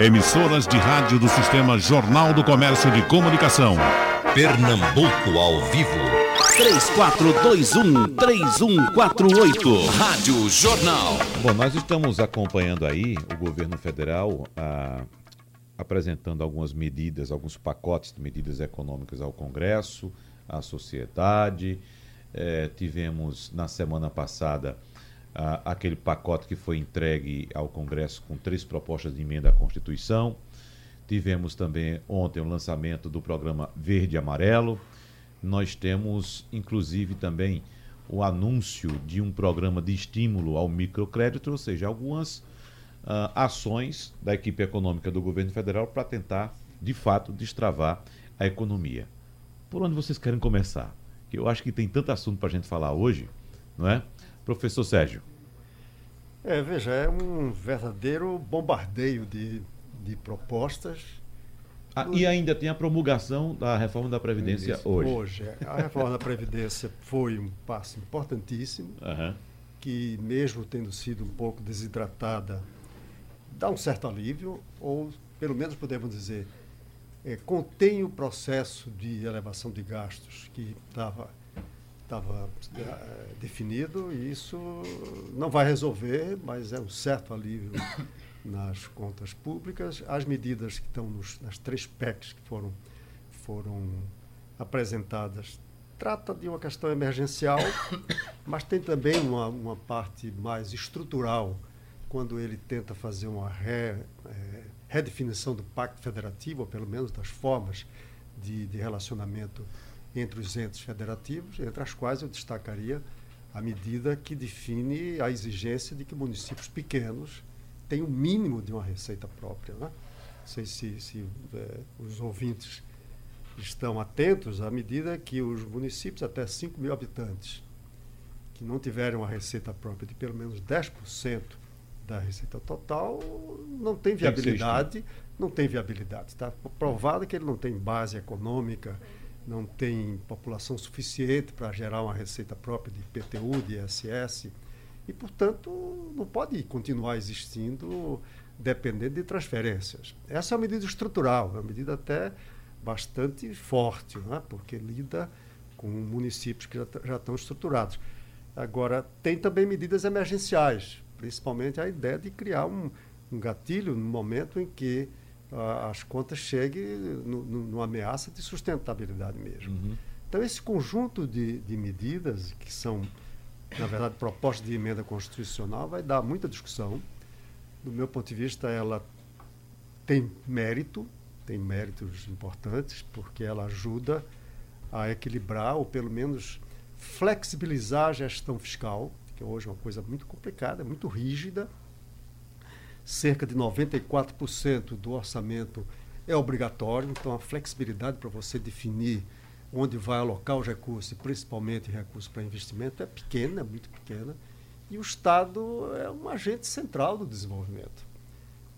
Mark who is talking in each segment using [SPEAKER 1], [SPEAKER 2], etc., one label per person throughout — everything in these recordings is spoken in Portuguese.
[SPEAKER 1] Emissoras de rádio do Sistema Jornal do Comércio de Comunicação.
[SPEAKER 2] Pernambuco ao vivo.
[SPEAKER 3] 3421-3148. Rádio Jornal.
[SPEAKER 4] Bom, nós estamos acompanhando aí o governo federal ah, apresentando algumas medidas, alguns pacotes de medidas econômicas ao Congresso, à sociedade. Eh, tivemos na semana passada ah, aquele pacote que foi entregue ao Congresso com três propostas de emenda à Constituição. Tivemos também ontem o lançamento do programa Verde Amarelo. Nós temos, inclusive, também o anúncio de um programa de estímulo ao microcrédito, ou seja, algumas uh, ações da equipe econômica do governo federal para tentar, de fato, destravar a economia. Por onde vocês querem começar? Eu acho que tem tanto assunto para a gente falar hoje, não é? Professor Sérgio.
[SPEAKER 5] É, veja, é um verdadeiro bombardeio de, de propostas.
[SPEAKER 4] Ah, e ainda tem a promulgação da reforma da Previdência
[SPEAKER 5] Isso,
[SPEAKER 4] hoje.
[SPEAKER 5] Hoje. é. A reforma da Previdência foi um passo importantíssimo,
[SPEAKER 4] Aham.
[SPEAKER 5] que mesmo tendo sido um pouco desidratada, dá um certo alívio, ou pelo menos podemos dizer, é, contém o processo de elevação de gastos que estava estava eh, definido e isso não vai resolver, mas é um certo alívio nas contas públicas. As medidas que estão nos, nas três PECs que foram, foram apresentadas trata de uma questão emergencial, mas tem também uma, uma parte mais estrutural quando ele tenta fazer uma re, eh, redefinição do pacto federativo, ou pelo menos das formas de, de relacionamento entre os entes federativos, entre as quais eu destacaria a medida que define a exigência de que municípios pequenos tenham o mínimo de uma receita própria. Né? Não sei se, se eh, os ouvintes estão atentos à medida que os municípios até 5 mil habitantes que não tiverem uma receita própria de pelo menos 10% da receita total não tem viabilidade, não tem viabilidade. Está provado que ele não tem base econômica, não tem população suficiente para gerar uma receita própria de IPTU, de ISS, e, portanto, não pode continuar existindo dependendo de transferências. Essa é uma medida estrutural, é uma medida até bastante forte, né? porque lida com municípios que já, já estão estruturados. Agora, tem também medidas emergenciais, principalmente a ideia de criar um, um gatilho no momento em que as contas cheguem no, no, numa ameaça de sustentabilidade mesmo.
[SPEAKER 4] Uhum.
[SPEAKER 5] Então, esse conjunto de, de medidas, que são, na verdade, propostas de emenda constitucional, vai dar muita discussão. Do meu ponto de vista, ela tem mérito, tem méritos importantes, porque ela ajuda a equilibrar, ou pelo menos flexibilizar a gestão fiscal, que hoje é uma coisa muito complicada, muito rígida. Cerca de 94% do orçamento é obrigatório, então a flexibilidade para você definir onde vai alocar os recursos, principalmente recursos para investimento, é pequena, é muito pequena. E o Estado é um agente central do desenvolvimento.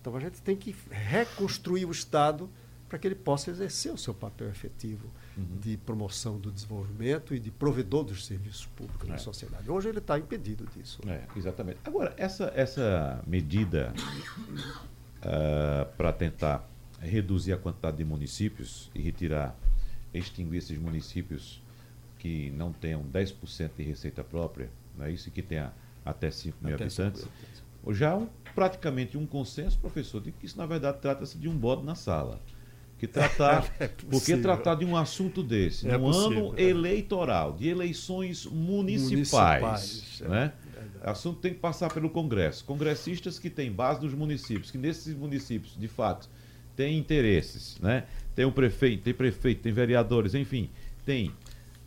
[SPEAKER 5] Então a gente tem que reconstruir o Estado para que ele possa exercer o seu papel efetivo de promoção do desenvolvimento e de provedor dos serviços públicos
[SPEAKER 4] É.
[SPEAKER 5] na sociedade. Hoje ele está impedido disso.
[SPEAKER 4] É, exatamente. Agora, essa, essa medida para tentar reduzir a quantidade de municípios e retirar, extinguir esses municípios que não tenham 10% de receita própria, é isso? E que tenha até 5 mil
[SPEAKER 5] Até
[SPEAKER 4] habitantes.
[SPEAKER 5] cinco
[SPEAKER 4] Já há um, praticamente um consenso, professor, de que isso, na verdade, trata-se de um bode na sala. Que tratar,
[SPEAKER 5] É
[SPEAKER 4] porque tratar de um assunto desse,
[SPEAKER 5] É
[SPEAKER 4] num
[SPEAKER 5] possível,
[SPEAKER 4] ano
[SPEAKER 5] é.
[SPEAKER 4] eleitoral, de eleições municipais,
[SPEAKER 5] Municipais, é
[SPEAKER 4] né? O assunto tem que passar pelo Congresso. Congressistas que têm base nos municípios, que nesses municípios, de fato, têm interesses, né? Tem um prefeito, tem prefeito, tem vereadores, enfim, tem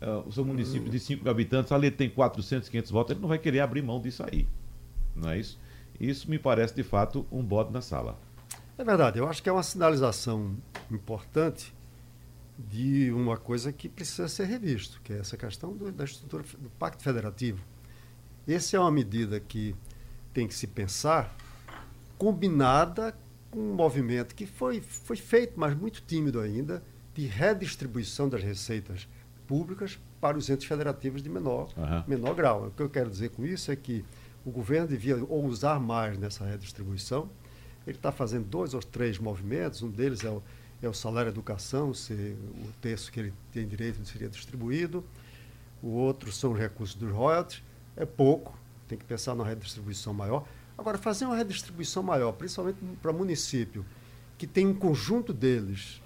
[SPEAKER 4] ah, o seu município de 5 mil habitantes, ali tem 400, 500 votos, ele não vai querer abrir mão disso aí, não é isso? Isso me parece, de fato, um bode na sala.
[SPEAKER 5] É verdade, eu acho que é uma sinalização importante de uma coisa que precisa ser revisto, que é essa questão do, da estrutura do Pacto Federativo. Essa é uma medida que tem que se pensar combinada com um movimento que foi, foi feito, mas muito tímido ainda, de redistribuição das receitas públicas para os entes federativos de menor,
[SPEAKER 4] Aham.
[SPEAKER 5] menor grau. O que eu quero dizer com isso é que o governo devia ousar mais nessa redistribuição, ele está fazendo dois ou três movimentos, um deles é o, é o salário educação, se o terço que ele tem direito seria distribuído, o outro são os recursos dos royalties, é pouco, tem que pensar numa redistribuição maior. Agora, fazer uma redistribuição maior, principalmente para município, que tem um conjunto deles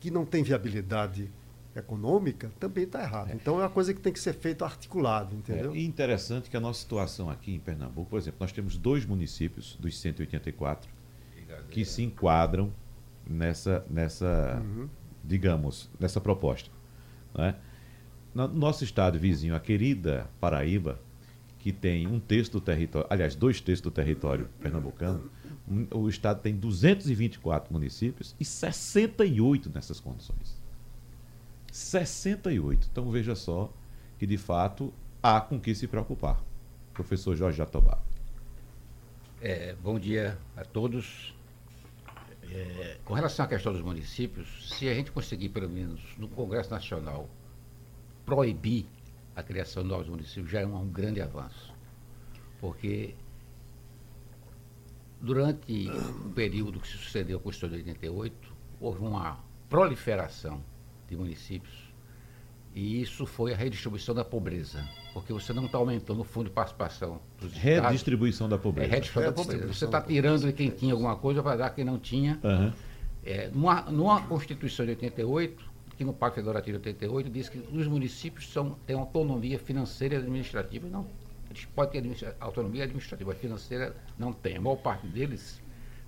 [SPEAKER 5] que não tem viabilidade econômica, também está errado. É. Então é uma coisa que tem que ser feita articulado, entendeu?
[SPEAKER 4] É interessante que a nossa situação aqui em Pernambuco, por exemplo, nós temos dois municípios dos 184 que se enquadram nessa, nessa uhum. digamos, nessa proposta. Né? No nosso estado vizinho, a querida Paraíba, que tem um terço do território, aliás, dois terços do território pernambucano, o estado tem 224 municípios e 68 nessas condições. 68. Então veja só que de fato há com que se preocupar. Professor Jorge Jatobá.
[SPEAKER 6] É, bom dia a todos. É, com relação à questão dos municípios, se a gente conseguir, pelo menos no Congresso Nacional, proibir a criação de novos municípios, já é um, um grande avanço. Porque durante o período que se sucedeu à Constituição de 88, houve uma proliferação de municípios. E isso foi a redistribuição da pobreza, porque você não está aumentando o fundo de participação
[SPEAKER 4] dos Redistribuição da pobreza.
[SPEAKER 6] É, redistribuição da pobreza. Você está tirando de quem tinha alguma coisa para dar quem não tinha. Uhum. É, numa, numa Constituição de 88, que no Pacto Federativo de 88, diz que os municípios são, têm autonomia financeira e administrativa. Não, eles podem ter administra autonomia administrativa, financeira não tem. A maior parte deles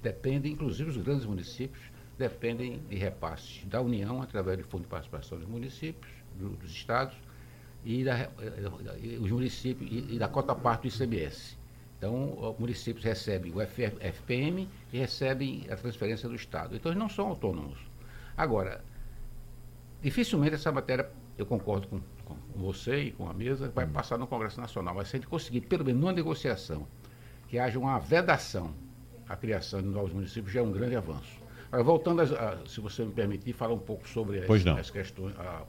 [SPEAKER 6] depende, inclusive os grandes municípios, dependem de repasses da União, através do Fundo de Participação dos Municípios, do, dos Estados, e, da, e os municípios e, e, da cota parte do ICMS. Então, os municípios recebem o FPM e recebem a transferência do Estado. Então, eles não são autônomos. Agora, dificilmente essa matéria, eu concordo com, com você e com a mesa, vai passar no Congresso Nacional. Mas se a gente conseguir, pelo menos numa negociação, que haja uma vedação à criação de novos municípios, já é um grande avanço. Voltando, a, a, se você me permitir, falar um pouco sobre as, as questões, a,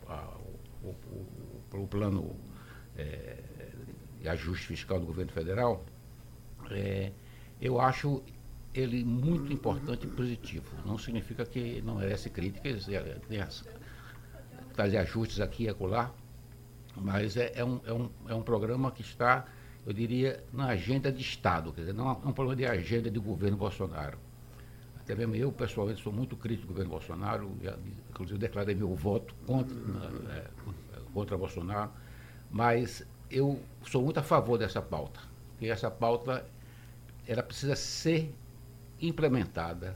[SPEAKER 6] o, o, o, plano é, de ajuste fiscal do governo federal, é, eu acho ele muito importante e positivo. Não significa que não merece críticas, é, tem as, fazer ajustes aqui e acolá, mas é, é, um, é, um, é um programa que está, eu diria, na agenda de Estado, quer dizer, não é um programa de agenda de governo Bolsonaro. Até mesmo eu, pessoalmente, sou muito crítico do governo Bolsonaro, inclusive declarei meu voto contra, é, contra Bolsonaro, mas eu sou muito a favor dessa pauta, porque essa pauta ela precisa ser implementada,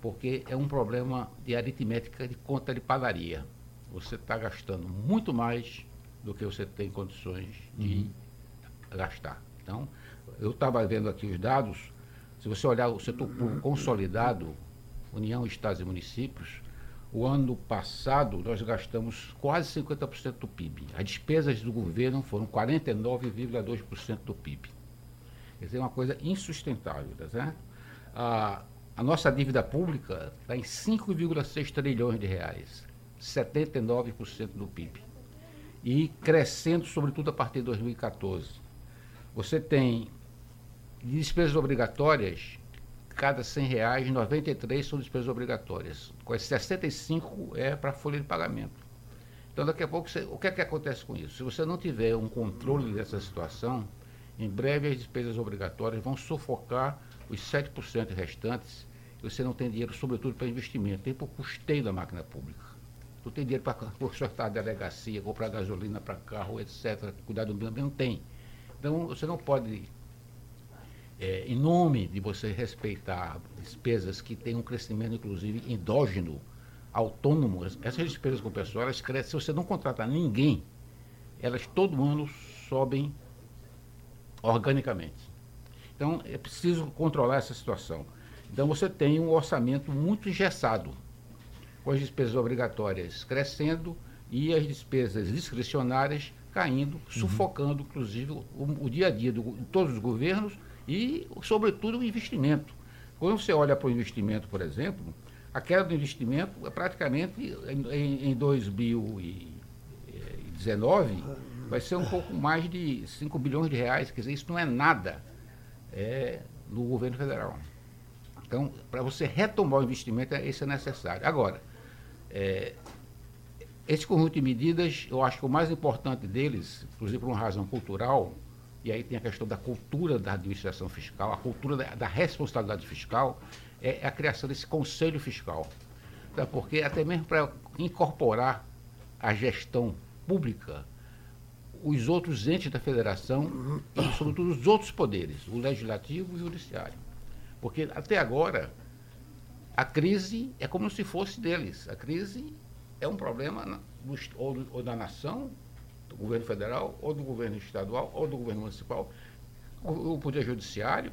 [SPEAKER 6] porque é um problema de aritmética de conta de padaria. Você está gastando muito mais do que você tem condições de uhum. gastar. Então, eu estava vendo aqui os dados, se você olhar o setor público consolidado, União, Estados e Municípios, o ano passado nós gastamos quase 50% do PIB. As despesas do governo foram 49,2% do PIB. Quer dizer, é uma coisa insustentável, tá certo? A, nossa dívida pública está em 5,6 trilhões de reais, 79% do PIB. E crescendo, sobretudo, a partir de 2014. Você tem despesas obrigatórias, cada 100 reais, 93 são despesas obrigatórias. Com 65 é para folha de pagamento. Então, daqui a pouco, você, o que é que acontece com isso? Se você não tiver um controle dessa situação, em breve as despesas obrigatórias vão sufocar os 7% restantes e você não tem dinheiro, sobretudo, para investimento, tem para o custeio da máquina pública. Não tem dinheiro para consertar a delegacia, comprar gasolina para carro, etc., cuidar do meio ambiente, não tem. Então, você não pode é, em nome de você respeitar despesas que têm um crescimento, inclusive, endógeno, autônomo, essas despesas com o pessoal, elas crescem. Se você não contratar ninguém, elas todo ano sobem organicamente. Então, é preciso controlar essa situação. Então, você tem um orçamento muito engessado, com as despesas obrigatórias crescendo e as despesas discricionárias caindo, uhum. sufocando, inclusive, o, o dia a dia de todos os governos e, sobretudo, o investimento. Quando você olha para o investimento, por exemplo, a queda do investimento é praticamente em, em 2019 vai ser um pouco mais de 5 bilhões de reais, quer dizer, isso não é nada é, no governo federal. Então, para você retomar o investimento, é, isso é necessário. Agora, é, esse conjunto de medidas, eu acho que o mais importante deles, inclusive por uma razão cultural, e aí tem a questão da cultura da administração fiscal, a cultura da, da responsabilidade fiscal, é a criação desse conselho fiscal. Tá? Porque até mesmo para incorporar a gestão pública, os outros entes da federação e, sobretudo, os outros poderes, o legislativo e o judiciário. Porque até agora, a crise é como se fosse deles. A crise é um problema do, ou, ou da nação, do governo federal, ou do governo estadual, ou do governo municipal. O, o Poder Judiciário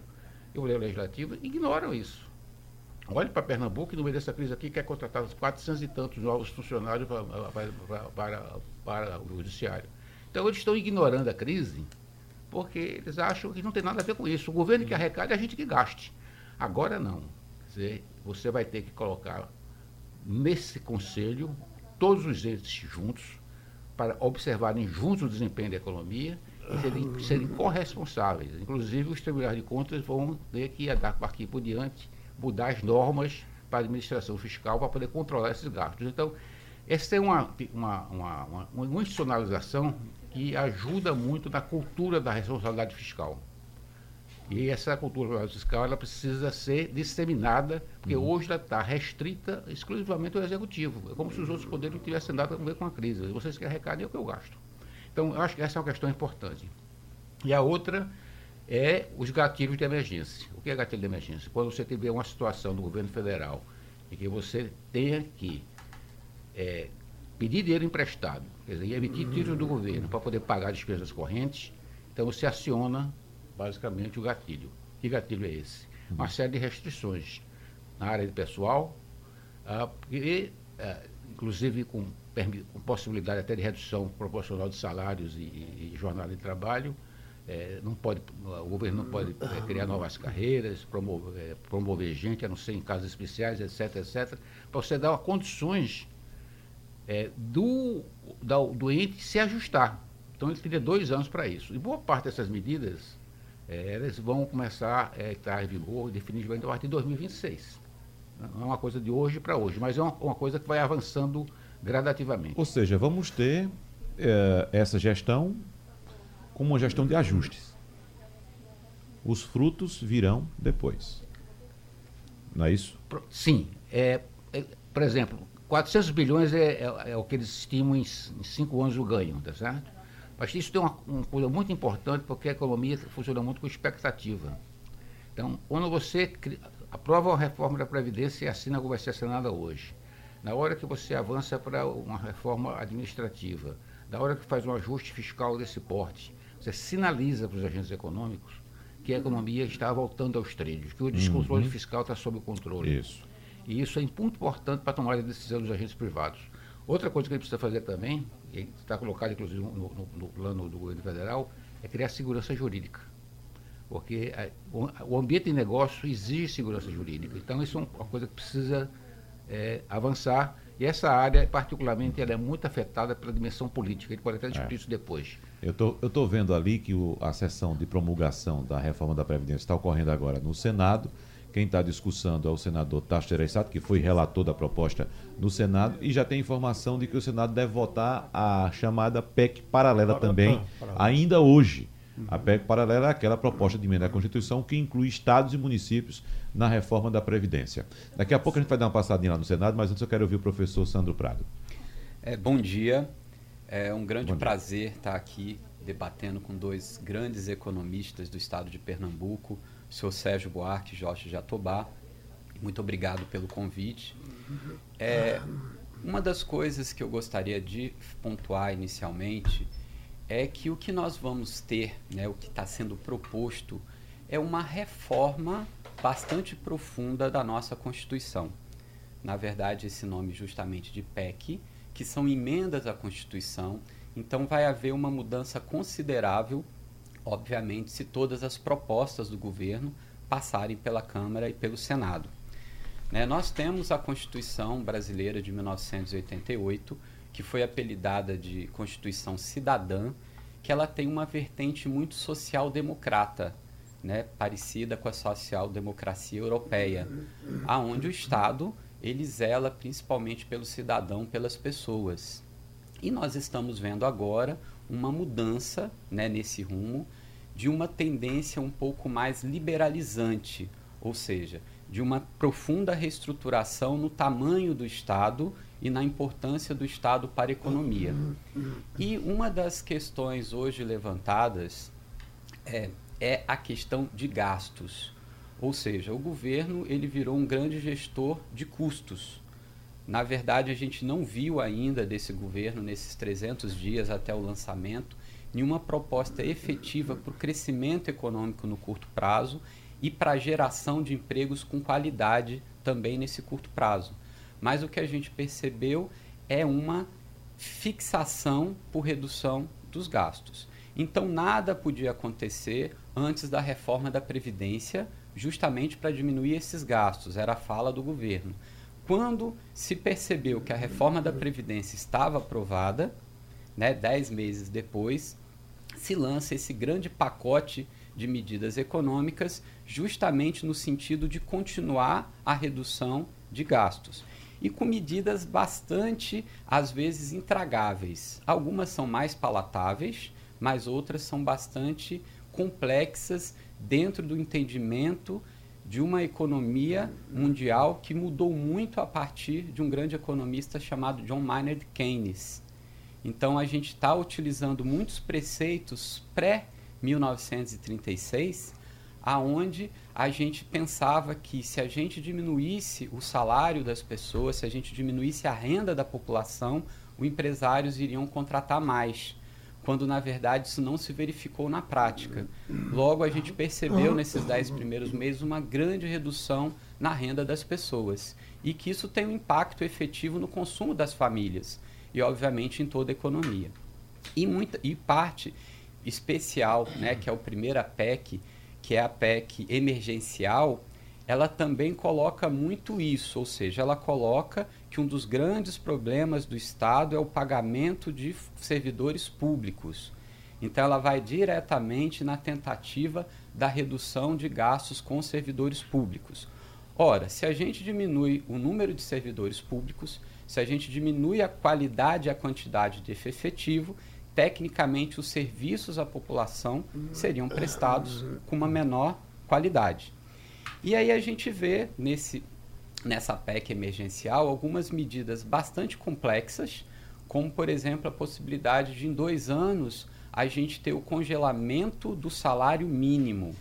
[SPEAKER 6] e o Poder Legislativo ignoram isso. Olhe para Pernambuco e no meio dessa crise aqui quer contratar 400 e tantos novos funcionários para, para, para, para o Judiciário. Então eles estão ignorando a crise porque eles acham que não tem nada a ver com isso. O governo que arrecada é a gente que gaste. Agora não. Quer dizer, você vai ter que colocar nesse conselho todos os entes juntos para observarem juntos o desempenho da economia e serem, serem corresponsáveis. Inclusive, os tribunais de contas vão ter que, daqui por diante, mudar as normas para a administração fiscal para poder controlar esses gastos. Então, essa é uma, uma, uma, uma, uma institucionalização que ajuda muito na cultura da responsabilidade fiscal. E essa cultura fiscal ela precisa ser disseminada, porque uhum. hoje ela está restrita exclusivamente ao executivo. É como se os outros poderes não tivessem nada a ver com a crise. Vocês que arrecadem é o que eu gasto. Então, eu acho que essa é uma questão importante. E a outra é os gatilhos de emergência. O que é gatilho de emergência? Quando você tiver uma situação do governo federal em que você tenha que é, pedir dinheiro emprestado, quer dizer, emitir títulos do governo para poder pagar despesas correntes, então você aciona basicamente o gatilho. Que gatilho é esse? Uma série de restrições na área de pessoal, ah, e, ah, inclusive com, com, possibilidade até de redução proporcional de salários e, e, e jornada de trabalho. É, não pode, o governo não pode é, criar novas carreiras, promover, é, promover gente, a não ser em casos especiais, etc, etc, para você dar condições do, da, do ente se ajustar. Então ele teria dois anos para isso. E boa parte dessas medidas é, elas vão começar a estar em vigor definitivamente a partir de 2026. Não é uma coisa de hoje para hoje, mas é uma, uma, coisa que vai avançando gradativamente.
[SPEAKER 4] Ou seja, vamos ter é, essa gestão como uma gestão de ajustes. Os frutos virão depois. Não é isso?
[SPEAKER 6] Sim. É, é por exemplo, 400 bilhões é, é, é, o que eles estimam em, em cinco anos o ganho, tá certo? Mas isso tem uma, uma, coisa muito importante porque a economia funciona muito com expectativa. Então, quando você aprova a reforma da Previdência e assina como vai ser assinada hoje, na hora que você avança para uma reforma administrativa, na hora que faz um ajuste fiscal desse porte, você sinaliza para os agentes econômicos que a economia está voltando aos trilhos, que o descontrole uhum. fiscal está sob controle.
[SPEAKER 4] Isso.
[SPEAKER 6] E isso é muito importante para tomar a decisão dos agentes privados. Outra coisa que ele precisa fazer também, e está colocado inclusive no, no, no, plano do governo federal, é criar segurança jurídica. Porque a, o, o, ambiente de negócio exige segurança jurídica. Então, isso é uma coisa que precisa é, avançar. E essa área, particularmente, ela é muito afetada pela dimensão política. Gente pode até discutir é. isso depois.
[SPEAKER 4] Eu tô, estou vendo ali que o, a sessão de promulgação da reforma da Previdência está ocorrendo agora no Senado. Quem está discussando é o senador Tasso Gereissati, que foi relator da proposta no Senado, e já tem informação de que o Senado deve votar a chamada PEC paralela também, ainda hoje. A PEC paralela é aquela proposta de emenda à Constituição que inclui estados e municípios na reforma da Previdência. Daqui a pouco a gente vai dar uma passadinha lá no Senado, mas antes eu quero ouvir o professor Sandro Prado.
[SPEAKER 7] É, bom dia. É um grande prazer estar aqui debatendo com dois grandes economistas do estado de Pernambuco, senhor Sérgio Buarque Jorge Jatobá. Muito obrigado pelo convite. É, uma das coisas que eu gostaria de pontuar inicialmente é que o que nós vamos ter, né, o que está sendo proposto, é uma reforma bastante profunda da nossa Constituição. Na verdade, esse nome justamente de PEC, que são emendas à Constituição. Então, vai haver uma mudança considerável obviamente, se todas as propostas do governo passarem pela Câmara e pelo Senado. Né? Nós temos a Constituição brasileira de 1988, que foi apelidada de Constituição Cidadã, que ela tem uma vertente muito social-democrata. né, parecida com a social-democracia europeia, aonde o Estado ele zela principalmente pelo cidadão, pelas pessoas. E nós estamos vendo agora uma mudança né, nesse rumo de uma tendência um pouco mais liberalizante, ou seja, de uma profunda reestruturação no tamanho do Estado e na importância do Estado para a economia. E uma das questões hoje levantadas é, é a questão de gastos. Ou seja, o governo ele virou um grande gestor de custos. Na verdade, a gente não viu ainda desse governo, nesses 300 dias até o lançamento, nenhuma proposta efetiva para o crescimento econômico no curto prazo e para a geração de empregos com qualidade também nesse curto prazo. Mas o que a gente percebeu é uma fixação por redução dos gastos. Então, nada podia acontecer antes da reforma da Previdência, justamente para diminuir esses gastos, era a fala do governo. Quando se percebeu que a reforma da Previdência estava aprovada, né, dez meses depois, se lança esse grande pacote de medidas econômicas, justamente no sentido de continuar a redução de gastos. E com medidas bastante, às vezes, intragáveis. Algumas são mais palatáveis, mas outras são bastante complexas dentro do entendimento de uma economia mundial que mudou muito a partir de um grande economista chamado John Maynard Keynes. Então a gente está utilizando muitos preceitos pré-1936, aonde a gente pensava que se a gente diminuísse o salário das pessoas, se a gente diminuísse a renda da população, os empresários iriam contratar mais quando na verdade isso não se verificou na prática. Logo, a gente percebeu nesses dez primeiros meses uma grande redução na renda das pessoas e que isso tem um impacto efetivo no consumo das famílias e, obviamente, em toda a economia. E, muita, e parte especial, né, que é a primeira PEC, que é a PEC emergencial, ela também coloca muito isso, ou seja, ela coloca que um dos grandes problemas do Estado é o pagamento de servidores públicos. Então, ela vai diretamente na tentativa da redução de gastos com servidores públicos. Ora, se a gente diminui o número de servidores públicos, se a gente diminui a qualidade e a quantidade de efetivo, tecnicamente os serviços à população seriam prestados com uma menor qualidade. E aí a gente vê nesse, nessa PEC emergencial algumas medidas bastante complexas, como, por exemplo, a possibilidade de, em dois anos, a gente ter o congelamento do salário mínimo.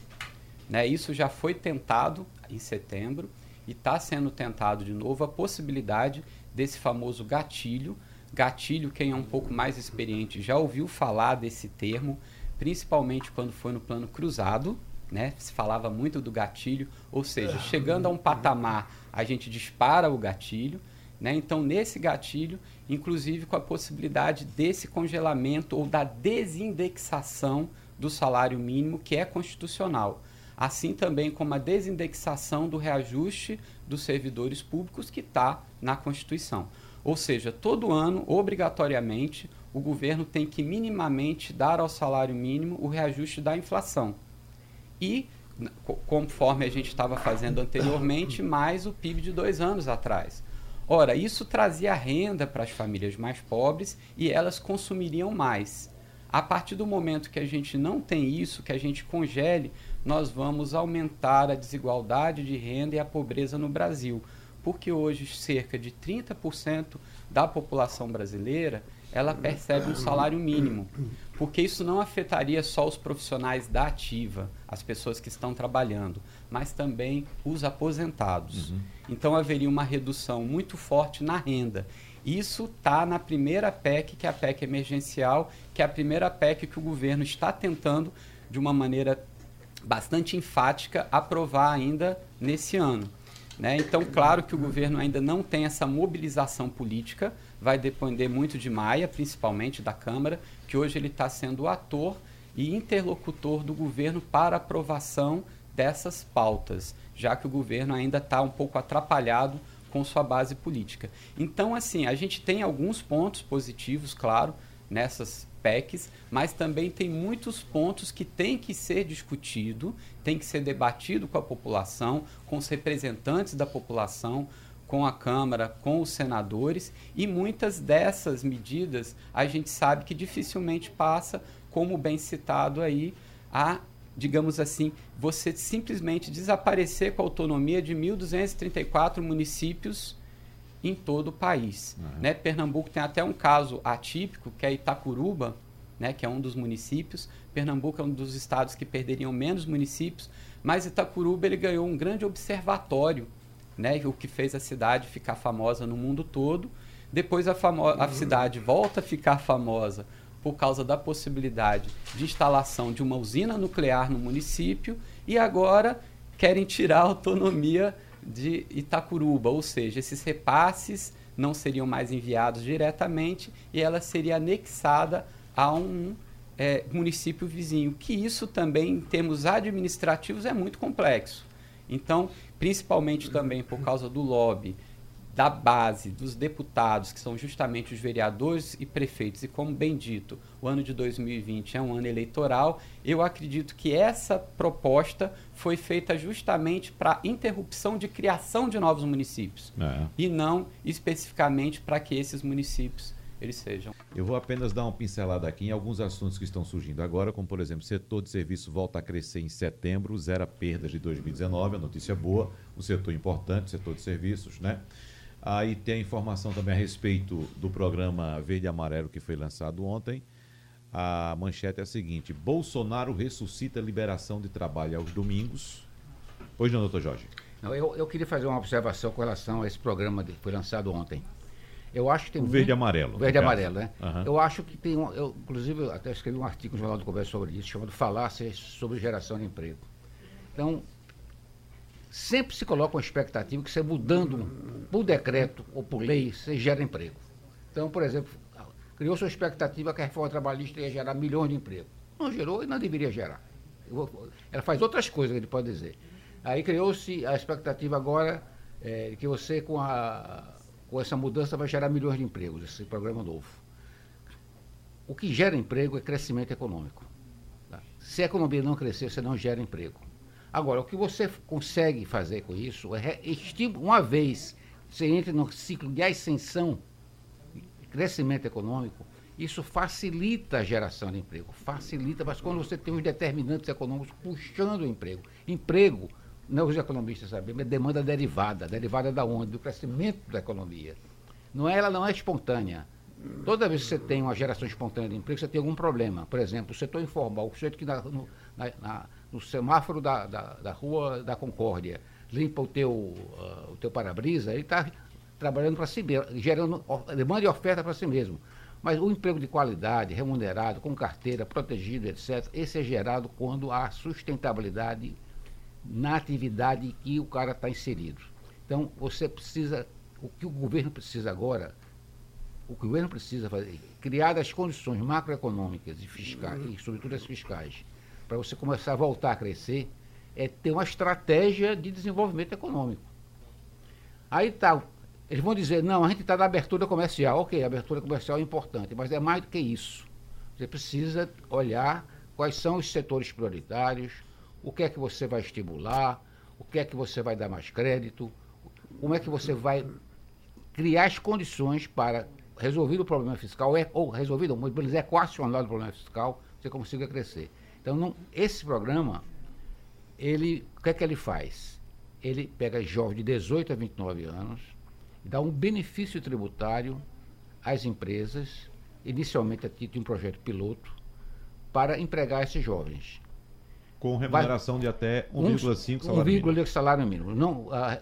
[SPEAKER 7] Né? Isso já foi tentado em setembro e está sendo tentado de novo a possibilidade desse famoso gatilho. Gatilho, quem é um pouco mais experiente já ouviu falar desse termo, principalmente quando foi no plano cruzado, né? Se falava muito do gatilho, ou seja, chegando a um patamar, a gente dispara o gatilho, né? Então, nesse gatilho, inclusive com a possibilidade desse congelamento ou da desindexação do salário mínimo, que é constitucional. Assim também como a desindexação do reajuste dos servidores públicos, que está na Constituição. Ou seja, todo ano, obrigatoriamente, o governo tem que minimamente dar ao salário mínimo o reajuste da inflação e conforme a gente estava fazendo anteriormente, mais o PIB de dois anos atrás. Ora, isso trazia renda para as famílias mais pobres e elas consumiriam mais. A partir do momento que a gente não tem isso, que a gente congele, nós vamos aumentar a desigualdade de renda e a pobreza no Brasil. Porque hoje cerca de 30% da população brasileira ela percebe um salário mínimo porque isso não afetaria só os profissionais da ativa, as pessoas que estão trabalhando, mas também os aposentados. Uhum. Então haveria uma redução muito forte na renda. Isso está na primeira PEC, que é a PEC emergencial, que é a primeira PEC que o governo está tentando, de uma maneira bastante enfática, aprovar ainda nesse ano. Né? Então, claro que o governo ainda não tem essa mobilização política, vai depender muito de Maia, principalmente da Câmara, que hoje ele está sendo ator e interlocutor do governo para aprovação dessas pautas, já que o governo ainda está um pouco atrapalhado com sua base política. Então, assim, a gente tem alguns pontos positivos, claro, nessas PECs, mas também tem muitos pontos que tem que ser discutido, tem que ser debatido com a população, com os representantes da população, com a Câmara, com os senadores, e muitas dessas medidas a gente sabe que dificilmente passa, como bem citado aí, a, digamos assim, você simplesmente desaparecer com a autonomia de 1.234 municípios em todo o país. Uhum. Né? Pernambuco tem até um caso atípico, que é Itacuruba, né, que é um dos municípios. Pernambuco é um dos estados que perderiam menos municípios, mas Itacuruba ele ganhou um grande observatório, né, o que fez a cidade ficar famosa no mundo todo. Depois a, a cidade volta a ficar famosa por causa da possibilidade de instalação de uma usina nuclear no município e agora querem tirar a autonomia de Itacuruba, ou seja, esses repasses não seriam mais enviados diretamente e ela seria anexada a um é, município vizinho, que isso também, em termos administrativos, é muito complexo. Então, principalmente também por causa do lobby da base dos deputados, que são justamente os vereadores e prefeitos, e como bem dito, o ano de 2020 é um ano eleitoral, eu acredito que essa proposta foi feita justamente para interrupção de criação de novos municípios, é. e não especificamente para que esses municípios eles sejam.
[SPEAKER 4] Eu vou apenas dar uma pincelada aqui em alguns assuntos que estão surgindo agora, como por exemplo, o setor de serviço volta a crescer em setembro, zero perdas de 2019, a notícia boa, o setor importante, o setor de serviços, né? Aí tem a informação também a respeito do programa Verde e Amarelo que foi lançado ontem. A manchete é a seguinte: Bolsonaro ressuscita a liberação de trabalho aos domingos. Pois não, doutor Jorge?
[SPEAKER 6] Não, eu, eu queria fazer uma observação com relação a esse programa que foi lançado ontem. Eu acho que tem
[SPEAKER 4] o verde e amarelo.
[SPEAKER 6] Verde e amarelo, né? Uhum. Eu acho que tem um, eu, inclusive eu até escrevi um artigo no Jornal do Comércio sobre isso, chamado Falácias sobre geração de emprego. Então, sempre se coloca uma expectativa que você mudando por decreto ou por lei, você gera emprego. Então, por exemplo, criou sua expectativa que a reforma trabalhista ia gerar milhões de empregos. Não gerou e não deveria gerar. Ela faz outras coisas, ele pode dizer. Aí criou-se a expectativa agora é, que você, com, a, com essa mudança, vai gerar milhões de empregos, esse programa novo. O que gera emprego é crescimento econômico. Tá? Se a economia não crescer, você não gera emprego. Agora, o que você consegue fazer com isso é, uma vez você entra no ciclo de ascensão, crescimento econômico, isso facilita a geração de emprego, facilita, mas quando você tem os determinantes econômicos puxando o emprego, emprego, não os economistas sabem, é demanda derivada, derivada da onde? Do crescimento da economia. Não é, ela não é espontânea. Toda vez que você tem uma geração espontânea de emprego, você tem algum problema. Por exemplo, o setor informal, o sujeito que na, no, na, no semáforo da, da, da, Rua da Concórdia, limpa o teu, uh, o teu para-brisa, ele está trabalhando para si mesmo, gerando demanda e oferta para si mesmo. Mas o emprego de qualidade, remunerado, com carteira, protegido, etc., esse é gerado quando há sustentabilidade na atividade que o cara está inserido. Então, você precisa, o que o governo precisa agora, o que o governo precisa fazer, criar as condições macroeconômicas e fiscais, e sobretudo as fiscais, para você começar a voltar a crescer, é ter uma estratégia de desenvolvimento econômico. Aí tá, eles vão dizer, não, a gente está na abertura comercial. Ok, abertura comercial é importante, mas é mais do que isso. Você precisa olhar quais são os setores prioritários, o que é que você vai estimular, o que é que você vai dar mais crédito, como é que você vai criar as condições para resolver o problema fiscal, é, ou resolver, ou equacionar o problema fiscal, você consiga crescer. Então, não, esse programa, ele, o que é que ele faz? Ele pega jovens de 18 a 29 anos, dá um benefício tributário às empresas, inicialmente a título de um projeto piloto, para empregar esses jovens.
[SPEAKER 4] Com remuneração Vai, de até 1,5 salário 1, mínimo.
[SPEAKER 6] salário mínimo. Não, a,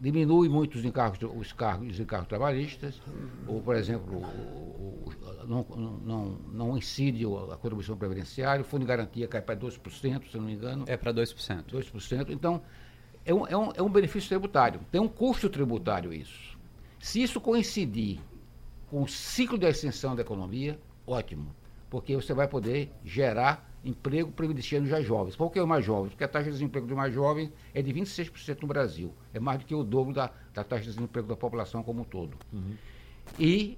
[SPEAKER 6] diminui muito os encargos, os cargos, os encargos trabalhistas, ou, por exemplo, o, o, não, não, não incide a contribuição previdenciária, o fundo de garantia cai para 2%, se não me engano.
[SPEAKER 7] É para 2%.
[SPEAKER 6] 2%. Então, é um, é, um, é um benefício tributário, tem um custo tributário isso. Se isso coincidir com o ciclo de ascensão da economia, ótimo, porque você vai poder gerar emprego privilegiando já jovens. Por que os mais jovens? Porque a taxa de desemprego dos mais jovens é de 26% no Brasil. É mais do que o dobro da, da taxa de desemprego da população como um todo. Uhum. E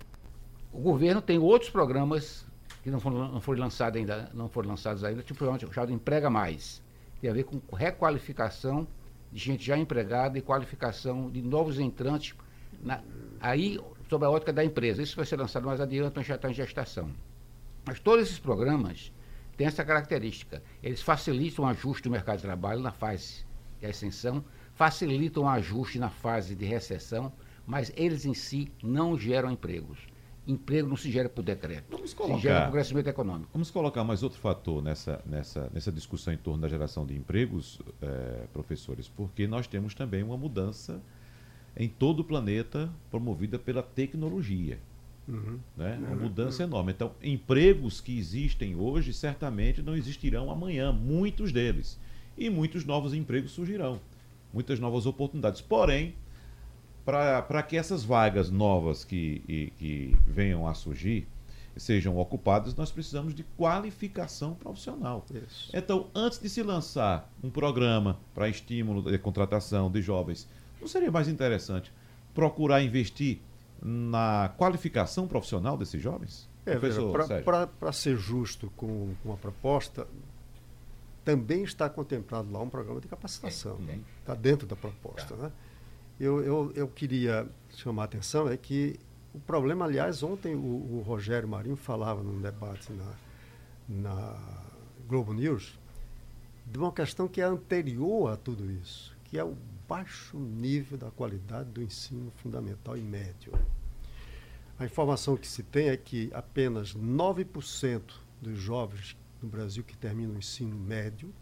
[SPEAKER 6] o governo tem outros programas que não foram, não foram lançados ainda, não foram lançados ainda, tipo o chamado Emprega Mais. Tem a ver com requalificação de gente já empregada e qualificação de novos entrantes. Na, aí, sob a ótica da empresa. Isso vai ser lançado mais adiante, mas já está em gestação. Mas todos esses programas têm essa característica. Eles facilitam o ajuste do mercado de trabalho na fase de ascensão, facilitam o ajuste na fase de recessão, mas eles em si não geram empregos. Emprego não se gera por decreto,
[SPEAKER 4] vamos colocar,
[SPEAKER 6] se gera por crescimento econômico.
[SPEAKER 4] Vamos colocar mais outro fator nessa, nessa, nessa discussão em torno da geração de empregos, eh, professores, porque nós temos também uma mudança em todo o planeta promovida pela tecnologia. Uhum. Né? Uma mudança enorme. Então, empregos que existem hoje certamente não existirão amanhã, muitos deles. E muitos novos empregos surgirão, muitas novas oportunidades. Porém, para que essas vagas novas que, e, que venham a surgir sejam ocupadas, nós precisamos de qualificação profissional. Isso. Então, antes de se lançar um programa para estímulo de contratação de jovens, não seria mais interessante procurar investir na qualificação profissional desses jovens?
[SPEAKER 5] É, para ser justo com, com a proposta, também está contemplado lá um programa de capacitação. Está dentro da proposta. Tá. Né? Eu, eu, eu queria chamar a atenção é que o problema, aliás, ontem o, o Rogério Marinho falava num debate na, na Globo News de uma questão que é anterior a tudo isso, que é o baixo nível da qualidade do ensino fundamental e médio. A informação que se tem é que apenas 9% dos jovens no Brasil que terminam o ensino médio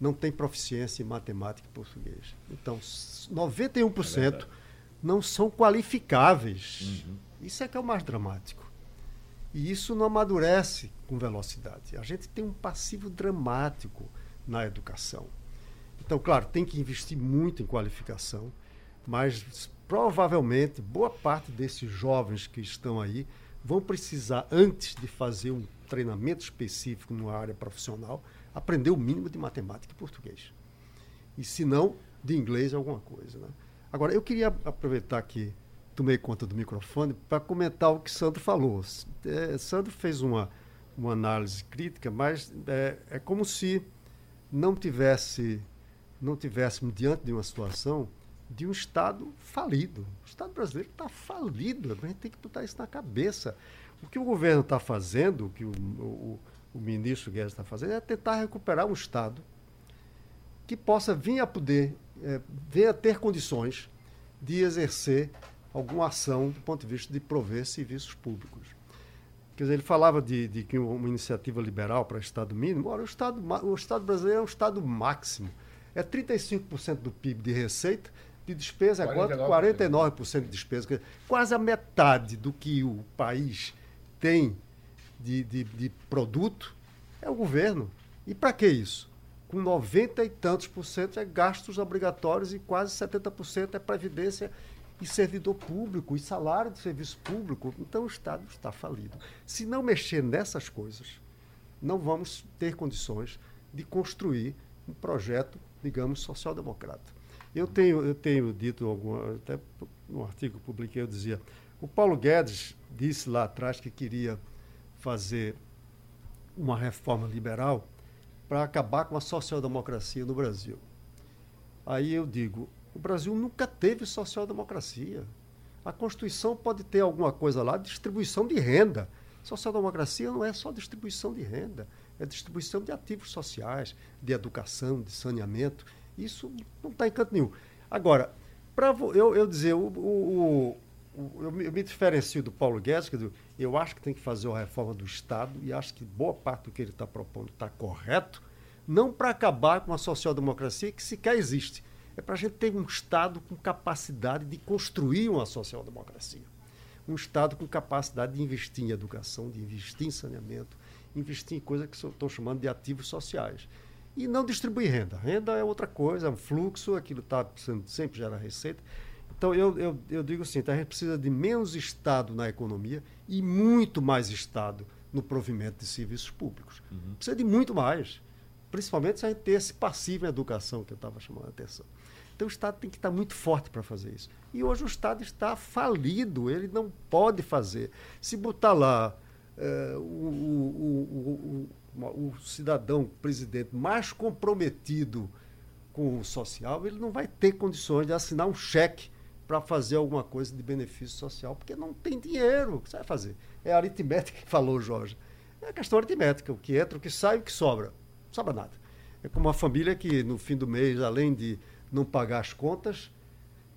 [SPEAKER 5] não tem proficiência em matemática e português. Então, 91% é não são qualificáveis. Uhum. Isso é que é o mais dramático. E isso não amadurece com velocidade. A gente tem um passivo dramático na educação. Então, claro, tem que investir muito em qualificação, mas provavelmente boa parte desses jovens que estão aí vão precisar, antes de fazer um treinamento específico numa área profissional, aprender o mínimo de matemática e português. E se não, de inglês alguma coisa. Né? Agora, eu queria aproveitar que tomei conta do microfone para comentar o que Sandro falou. É, Sandro fez uma, uma análise crítica, mas é, é como se não tivesse não tivéssemos diante de uma situação de um Estado falido. O Estado brasileiro está falido, a gente tem que botar isso na cabeça. O que o governo está fazendo, o que o, o, o ministro Guedes está fazendo, é tentar recuperar um Estado que possa vir a poder, é, vir a ter condições de exercer alguma ação do ponto de vista de prover serviços públicos. Quer dizer, ele falava de, de que uma iniciativa liberal para Estado mínimo. Ora, o Estado, o Estado brasileiro é um Estado máximo é 35% do PIB de receita, de despesa é 49%, 49% de despesa. Quase a metade do que o país tem de, de, de produto é o governo. E para que isso? Com 90 e tantos por cento é gastos obrigatórios e quase 70% é previdência e servidor público e salário de serviço público. Então o Estado está falido. Se não mexer nessas coisas, não vamos ter condições de construir um projeto digamos, social-democrata. Eu tenho, eu tenho dito, alguma, até no artigo que publiquei, eu dizia, o Paulo Guedes disse lá atrás que queria fazer uma reforma liberal para acabar com a social-democracia no Brasil. Aí eu digo, o Brasil nunca teve social-democracia. A Constituição pode ter alguma coisa lá, distribuição de renda. Social-democracia não é só distribuição de renda é distribuição de ativos sociais, de educação, de saneamento. Isso não está em canto nenhum. Agora, para eu, eu dizer, o, o, o, eu, me, diferencio do Paulo Guedes, que eu acho que tem que fazer uma reforma do Estado e acho que boa parte do que ele está propondo está correto, não para acabar com a social-democracia que sequer existe. É para a gente ter um Estado com capacidade de construir uma social-democracia. Um Estado com capacidade de investir em educação, de investir em saneamento, investir em coisas que estou chamando de ativos sociais. E não distribuir renda. Renda é outra coisa, é um fluxo, aquilo está sempre gera receita. Então, eu, eu, eu digo assim, então a gente precisa de menos Estado na economia e muito mais Estado no provimento de serviços públicos. Uhum. Precisa de muito mais, principalmente se a gente ter esse passivo em educação que eu estava chamando a atenção. Então o Estado tem que estar muito forte para fazer isso. E hoje o Estado está falido, ele não pode fazer. Se botar lá é, o, o, o, o, cidadão presidente mais comprometido com o social, ele não vai ter condições de assinar um cheque para fazer alguma coisa de benefício social, porque não tem dinheiro. O que você vai fazer? É a aritmética que falou Jorge. É a questão aritmética, o que entra, o que sai, o que sobra. Não sobra nada. É como uma família que, no fim do mês, além de não pagar as contas,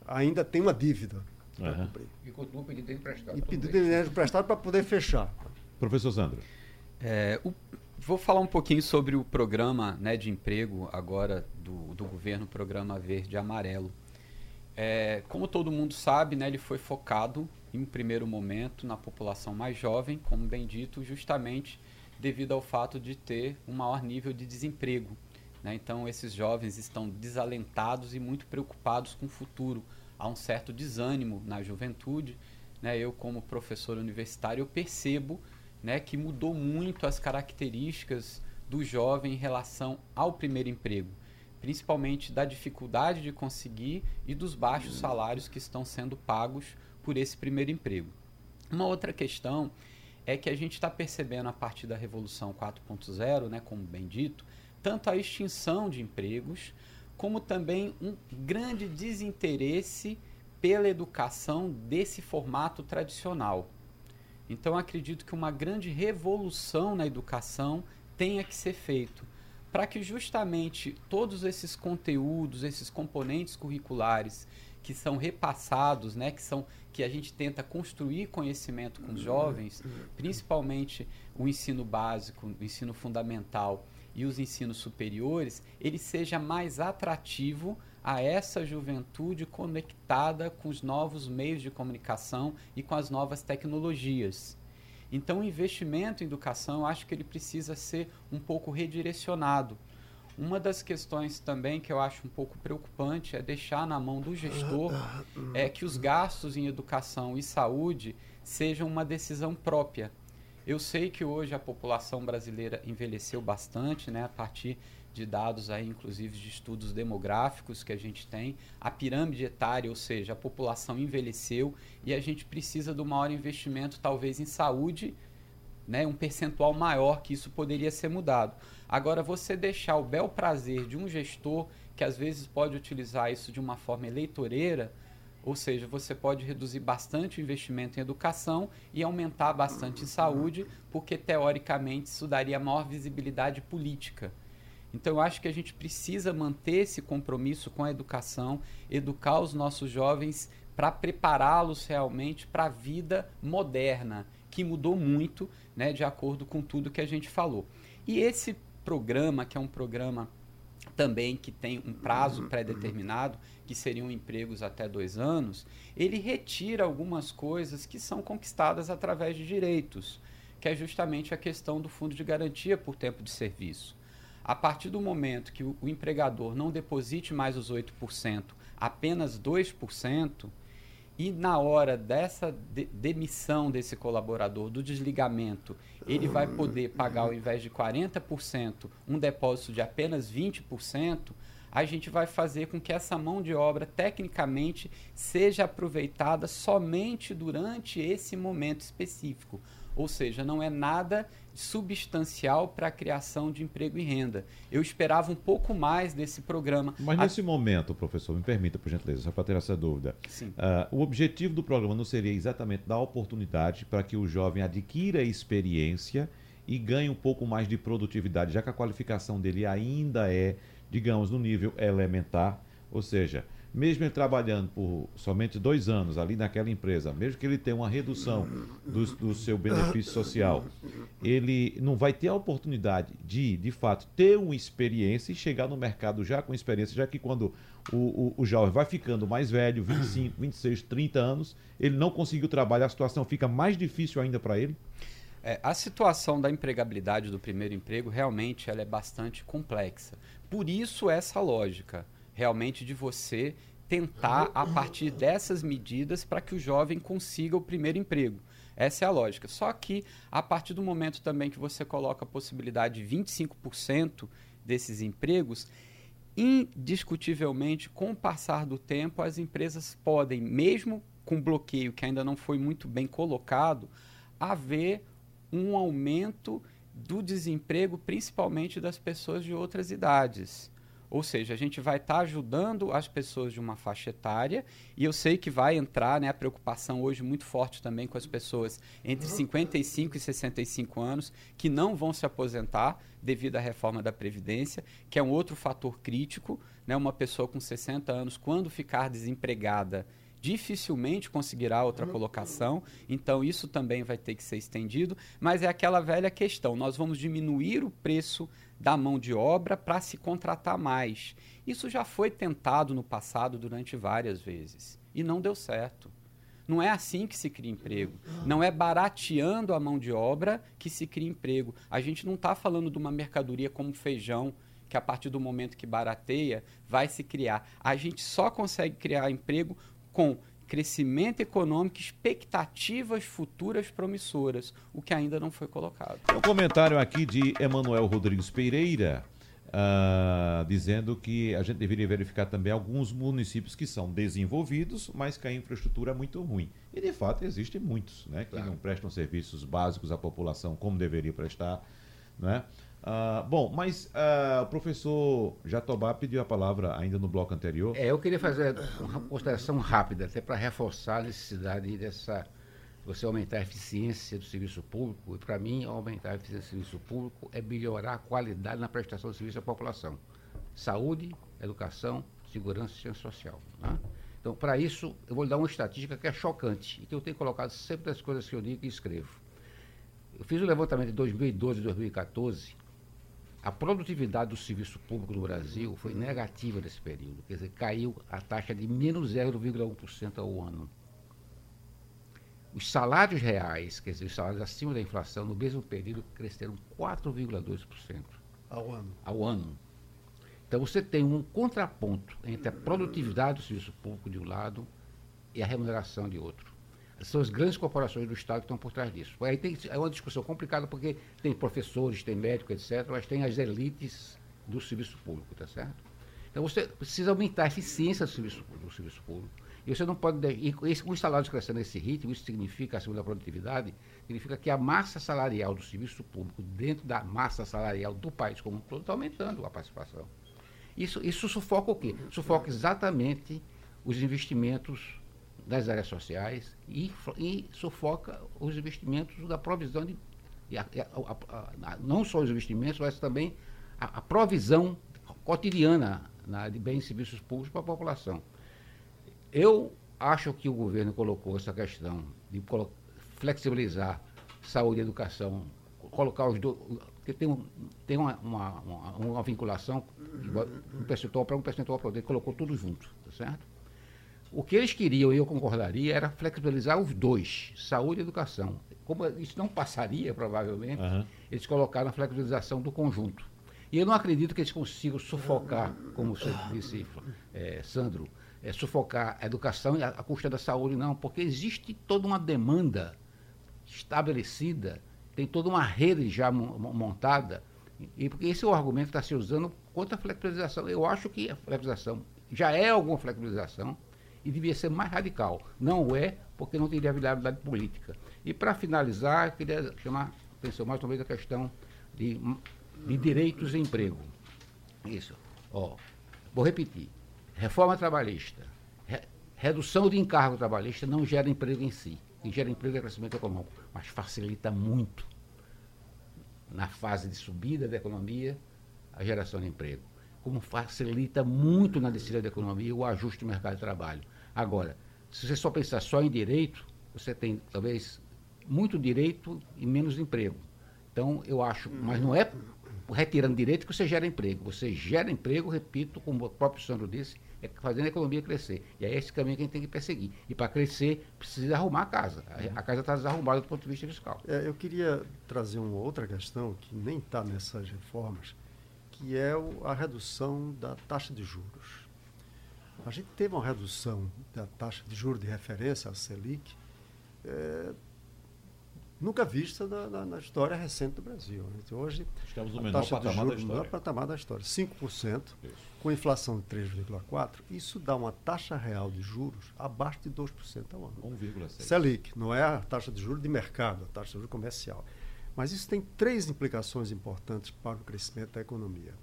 [SPEAKER 5] ainda tem uma dívida
[SPEAKER 6] para uhum. cumprir. E continua pedindo dinheiro emprestado.
[SPEAKER 5] E pedindo dinheiro emprestado para poder fechar.
[SPEAKER 4] Professor Sandro.
[SPEAKER 7] É, o, vou falar um pouquinho sobre o programa né, de emprego agora do, do governo, Programa Verde e Amarelo. É, como todo mundo sabe, né, ele foi focado, em primeiro momento, na população mais jovem, como bem dito, justamente devido ao fato de ter um maior nível de desemprego. Né? Então, esses jovens estão desalentados e muito preocupados com o futuro. Há um certo desânimo na juventude. Né? Eu, como professor universitário, eu percebo né, que mudou muito as características do jovem em relação ao primeiro emprego, principalmente da dificuldade de conseguir e dos baixos salários que estão sendo pagos por esse primeiro emprego. Uma outra questão é que a gente está percebendo a partir da Revolução 4.0, né, como bem dito, tanto a extinção de empregos, como também um grande desinteresse pela educação desse formato tradicional. Então acredito que uma grande revolução na educação tenha que ser feito para que justamente todos esses conteúdos, esses componentes curriculares que são repassados, né, que são que a gente tenta construir conhecimento com os jovens, principalmente o ensino básico, o ensino fundamental e os ensinos superiores, ele seja mais atrativo a essa juventude conectada com os novos meios de comunicação e com as novas tecnologias. Então, o investimento em educação, acho que ele precisa ser um pouco redirecionado. Uma das questões também que eu acho um pouco preocupante é deixar na mão do gestor é que os gastos em educação e saúde sejam uma decisão própria. Eu sei que hoje a população brasileira envelheceu bastante, né, a partir de dados aí, inclusive de estudos demográficos que a gente tem, a pirâmide etária, ou seja, a população envelheceu e a gente precisa do maior investimento, talvez em saúde, né, um percentual maior que isso poderia ser mudado. Agora, você deixar o bel prazer de um gestor que às vezes pode utilizar isso de uma forma eleitoreira, ou seja, você pode reduzir bastante o investimento em educação e aumentar bastante em saúde, porque teoricamente isso daria maior visibilidade política. Então eu acho que a gente precisa manter esse compromisso com a educação, educar os nossos jovens para prepará-los realmente para a vida moderna, que mudou muito, né, de acordo com tudo que a gente falou. E esse programa, que é um programa também que tem um prazo pré-determinado, que seriam empregos até dois anos, ele retira algumas coisas que são conquistadas através de direitos, que é justamente a questão do fundo de garantia por tempo de serviço. A partir do momento que o, empregador não deposite mais os 8%, apenas 2%, e na hora dessa de demissão desse colaborador, do desligamento, ele vai poder pagar, ao invés de 40%, um depósito de apenas 20%, a gente vai fazer com que essa mão de obra, tecnicamente, seja aproveitada somente durante esse momento específico. Ou seja, não é nada substancial para a criação de emprego e renda. Eu esperava um pouco mais desse programa.
[SPEAKER 4] Mas nesse a... momento, professor, me permita, por gentileza, só para ter essa dúvida.
[SPEAKER 7] Sim.
[SPEAKER 4] Uh, o objetivo do programa não seria exatamente dar oportunidade para que o jovem adquira experiência e ganhe um pouco mais de produtividade, já que a qualificação dele ainda é, digamos, no nível elementar, ou seja, mesmo ele trabalhando por somente dois anos ali naquela empresa, mesmo que ele tenha uma redução do, do seu benefício social, ele não vai ter a oportunidade de, de fato, ter uma experiência e chegar no mercado já com experiência, já que quando o, o, o jovem vai ficando mais velho, 25, 26, 30 anos, ele não conseguiu trabalhar, a situação fica mais difícil ainda para ele?
[SPEAKER 7] É, a situação da empregabilidade do primeiro emprego realmente ela é bastante complexa. Por isso essa lógica realmente de você tentar a partir dessas medidas para que o jovem consiga o primeiro emprego. Essa é a lógica. Só que a partir do momento também que você coloca a possibilidade de 25% desses empregos, indiscutivelmente, com o passar do tempo, as empresas podem, mesmo com bloqueio que ainda não foi muito bem colocado, haver um aumento do desemprego, principalmente das pessoas de outras idades. Ou seja, a gente vai estar tá ajudando as pessoas de uma faixa etária, e eu sei que vai entrar né, a preocupação hoje muito forte também com as pessoas entre 55 e 65 anos, que não vão se aposentar devido à reforma da Previdência, que é um outro fator crítico. Né, uma pessoa com 60 anos, quando ficar desempregada, dificilmente conseguirá outra colocação, então isso também vai ter que ser estendido, mas é aquela velha questão: nós vamos diminuir o preço da mão de obra para se contratar mais. Isso já foi tentado no passado durante várias vezes e não deu certo. Não é assim que se cria emprego. Não é barateando a mão de obra que se cria emprego. A gente não está falando de uma mercadoria como feijão, que a partir do momento que barateia, vai se criar. A gente só consegue criar emprego com crescimento econômico, expectativas futuras promissoras, o que ainda não foi colocado.
[SPEAKER 4] Um comentário aqui de Emanuel Rodrigues Pereira. Uh, dizendo que a gente deveria verificar também alguns municípios que são desenvolvidos, mas que a infraestrutura é muito ruim. E de fato existem muitos, né, que claro. não prestam serviços básicos à população como deveria prestar, né? Uh, bom, mas uh, o professor Jatobá pediu a palavra ainda no bloco anterior.
[SPEAKER 6] É, eu queria fazer uma consideração rápida, até para reforçar a necessidade dessa você aumentar a eficiência do serviço público. E para mim, aumentar a eficiência do serviço público é melhorar a qualidade na prestação de serviço à população. Saúde, educação, segurança e ciência social. Né? Então, para isso, eu vou lhe dar uma estatística que é chocante e que eu tenho colocado sempre das coisas que eu digo e escrevo. Eu fiz o levantamento de 2012 e 2014 a produtividade do serviço público no Brasil foi negativa nesse período, quer dizer, caiu a taxa de menos 0,1% ao ano. Os salários reais, quer dizer, os salários acima da inflação, no mesmo período cresceram 4,2%.
[SPEAKER 5] Ao ano.
[SPEAKER 6] Ao ano. Então você tem um contraponto entre a produtividade do serviço público de um lado e a remuneração de outro são as grandes corporações do Estado que estão por trás disso. Aí tem, é uma discussão complicada porque tem professores, tem médicos, etc., mas tem as elites do serviço público, tá certo? Então você precisa aumentar a eficiência do serviço, do serviço público. E você não pode. E com os salários crescendo nesse ritmo, isso significa, acima da produtividade, significa que a massa salarial do serviço público, dentro da massa salarial do país como um todo, está aumentando a participação. Isso, isso sufoca o quê? Sufoca exatamente os investimentos das áreas sociais e, e sufoca os investimentos da provisão de. A, a, a, não só os investimentos, mas também a, provisão cotidiana na, de bens e serviços públicos para a população. Eu acho que o governo colocou essa questão de flexibilizar saúde e educação, colocar os dois. Porque tem, um, tem uma, uma, uma, uma vinculação, um percentual para um percentual para outro, colocou tudo junto, tá certo? O que eles queriam, e eu concordaria, era flexibilizar os dois, saúde e educação. Como isso não passaria, provavelmente, uhum. eles colocaram a flexibilização do conjunto. E eu não acredito que eles consigam sufocar, como você disse, é, Sandro, é, sufocar a educação e a, a custa da saúde, não, porque existe toda uma demanda estabelecida, tem toda uma rede já montada, e porque esse é o argumento que está se usando contra a flexibilização. Eu acho que a flexibilização já é alguma flexibilização, e devia ser mais radical. Não é, porque não teria viabilidade política. E para finalizar, queria chamar a atenção mais uma vez a questão de, de direitos e emprego. Isso. Ó, vou repetir. Reforma trabalhista, re, redução de encargo trabalhista não gera emprego em si. Quem gera emprego é crescimento econômico, mas facilita muito na fase de subida da economia a geração de emprego como facilita muito na descida da economia o ajuste do mercado de trabalho. Agora, se você só pensar só em direito, você tem talvez muito direito e menos emprego. Então, eu acho, mas não é retirando direito que você gera emprego. Você gera emprego, repito, como o próprio Sandro disse, é fazendo a economia crescer. E é esse caminho que a gente tem que perseguir. E para crescer, precisa arrumar a casa. A, casa está desarrumada do ponto de vista fiscal.
[SPEAKER 5] É, eu queria trazer uma outra questão que nem está nessas reformas, que é a redução da taxa de juros. A gente teve uma redução da taxa de juros de referência, a Selic, é, nunca vista na, na, na história recente do Brasil. Né? Hoje,
[SPEAKER 4] Estamos no menor patamar da história. menor
[SPEAKER 5] patamar da história. 5%, isso. com inflação de 3,4%, isso dá uma taxa real de juros abaixo de 2% ao ano.
[SPEAKER 4] 1,6%.
[SPEAKER 5] Selic, não é a taxa de juros de mercado, a taxa de juros comercial. Mas isso tem três implicações importantes para o crescimento da economia.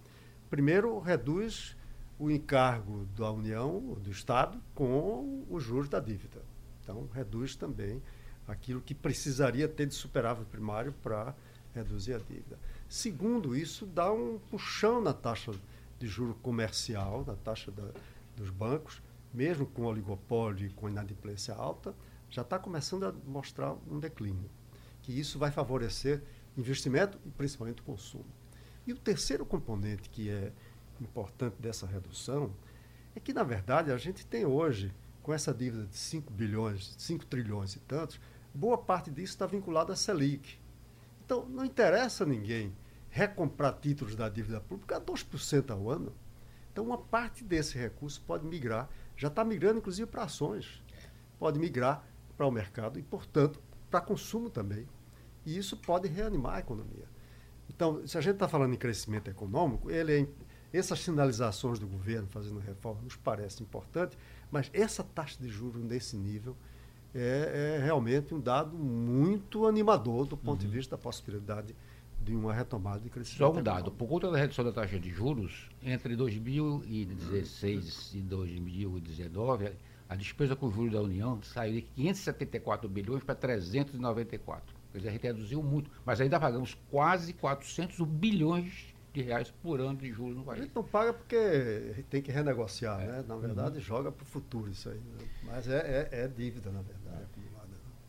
[SPEAKER 5] Primeiro, reduz o encargo da União, do Estado, com os juros da dívida. Então, reduz também aquilo que precisaria ter de superávit primário para reduzir a dívida. Segundo, isso dá um puxão na taxa de juro comercial, na taxa da, dos bancos, mesmo com oligopólio e com inadimplência alta, já está começando a mostrar um declínio. Que isso vai favorecer investimento e principalmente o consumo. E o terceiro componente que é importante dessa redução é que, na verdade, a gente tem hoje, com essa dívida de 5 bilhões, 5 trilhões e tantos, boa parte disso está vinculada à Selic. Então, não interessa a ninguém recomprar títulos da dívida pública a 2% ao ano. Então, uma parte desse recurso pode migrar, já está migrando inclusive para ações, pode migrar para o mercado e, portanto, para consumo também. E isso pode reanimar a economia. Então, se a gente está falando em crescimento econômico, ele é, essas sinalizações do governo fazendo reforma nos parece importante, mas essa taxa de juros nesse nível é, é realmente um dado muito animador do ponto uhum. de vista da possibilidade de uma retomada de crescimento.
[SPEAKER 6] Só um dado, por conta da redução da taxa de juros, entre 2016 e 2019, a despesa com juros da União saiu de 574 bilhões para 394. Quer dizer, a gente reduziu muito, mas ainda pagamos quase 400 bilhões de reais por ano de juros no país.
[SPEAKER 5] A gente não paga porque tem que renegociar, é. né? Na verdade, uhum. joga para o futuro isso aí. Né? Mas é, é, é, dívida, na verdade.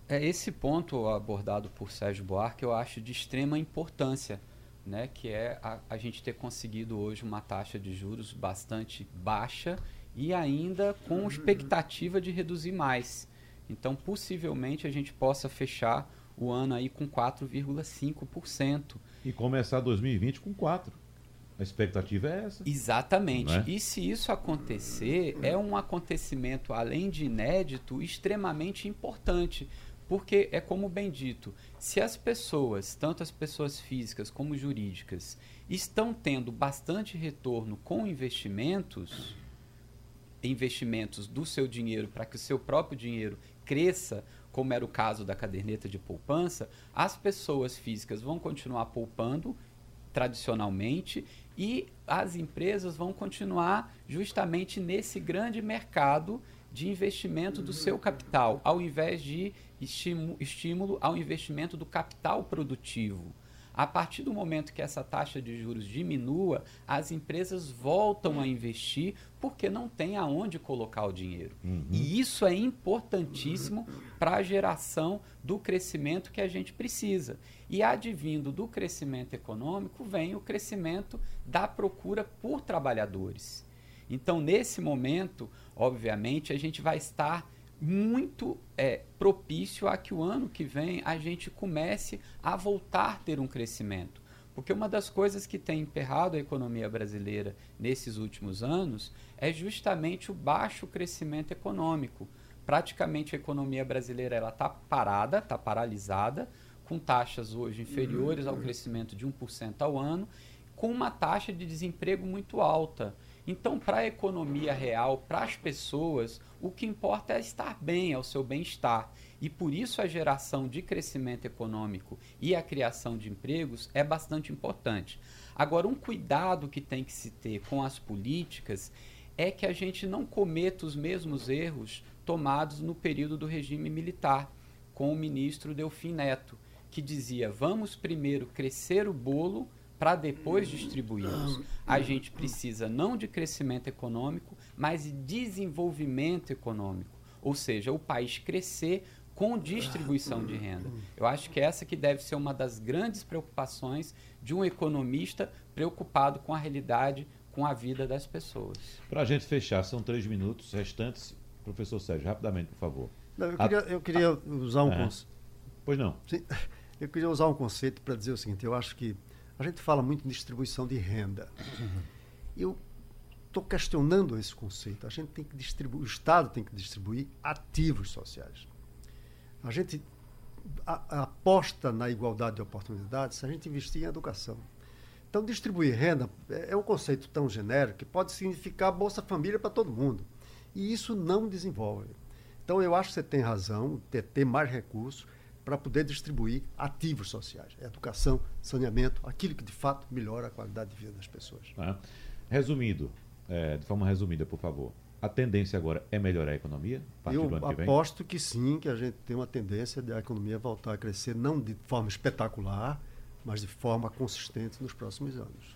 [SPEAKER 7] É esse ponto abordado por Sérgio Buarque eu acho de extrema importância, né? Que é a, a gente ter conseguido hoje uma taxa de juros bastante baixa e ainda com expectativa de reduzir mais. Então, possivelmente a gente possa fechar o ano aí com 4,5%.
[SPEAKER 4] E começar 2020 com 4%. A expectativa é essa.
[SPEAKER 7] Exatamente. É? E se isso acontecer, é um acontecimento, além de inédito, extremamente importante. Porque é como bem dito, se as pessoas, tanto as pessoas físicas como jurídicas, estão tendo bastante retorno com investimentos, investimentos do seu dinheiro para que o seu próprio dinheiro cresça como era o caso da caderneta de poupança, as pessoas físicas vão continuar poupando tradicionalmente e as empresas vão continuar justamente nesse grande mercado de investimento do seu capital, ao invés de estímulo ao investimento do capital produtivo. A partir do momento que essa taxa de juros diminua, as empresas voltam a investir porque não tem aonde colocar o dinheiro. Uhum. E isso é importantíssimo para a geração do crescimento que a gente precisa. E advindo do crescimento econômico vem o crescimento da procura por trabalhadores. Então, nesse momento, obviamente, a gente vai estar muito é, propício a que o ano que vem a gente comece a voltar a ter um crescimento. Porque uma das coisas que tem emperrado a economia brasileira nesses últimos anos é justamente o baixo crescimento econômico. Praticamente a economia brasileira está parada, está paralisada, com taxas hoje inferiores ao crescimento de 1% ao ano, com uma taxa de desemprego muito alta. Então, para a economia real, para as pessoas, o que importa é estar bem, é o seu bem-estar. E por isso a geração de crescimento econômico e a criação de empregos é bastante importante. Agora, um cuidado que tem que se ter com as políticas é que a gente não cometa os mesmos erros tomados no período do regime militar, com o ministro Delfim Neto, que dizia: vamos primeiro crescer o bolo para depois distribuirmos. A gente precisa não de crescimento econômico, mas de desenvolvimento econômico. Ou seja, o país crescer com distribuição de renda. Eu acho que essa que deve ser uma das grandes preocupações de um economista preocupado com a realidade, com a vida das pessoas.
[SPEAKER 4] Para a gente fechar, são três minutos restantes. Professor Sérgio, rapidamente, por favor.
[SPEAKER 5] Não, eu, queria, eu queria usar um é. conceito.
[SPEAKER 4] Pois não.
[SPEAKER 5] Sim, eu queria usar um conceito para dizer o seguinte: eu acho que a gente fala muito em distribuição de renda. Eu estou questionando esse conceito. A gente tem que distribuir, o Estado tem que distribuir ativos sociais. A gente a, a aposta na igualdade de oportunidades se a gente investir em educação. Então, distribuir renda é, é um conceito tão genérico que pode significar Bolsa Família para todo mundo. E isso não desenvolve. Então, eu acho que você tem razão, ter, ter mais recursos para poder distribuir ativos sociais. Educação, saneamento, aquilo que de fato melhora a qualidade de vida das pessoas.
[SPEAKER 4] Ah. Resumindo, é, de forma resumida, por favor. A tendência agora é melhorar a economia?
[SPEAKER 5] A Eu que aposto que sim, que a gente tem uma tendência de a economia voltar a crescer, não de forma espetacular, mas de forma consistente nos próximos anos.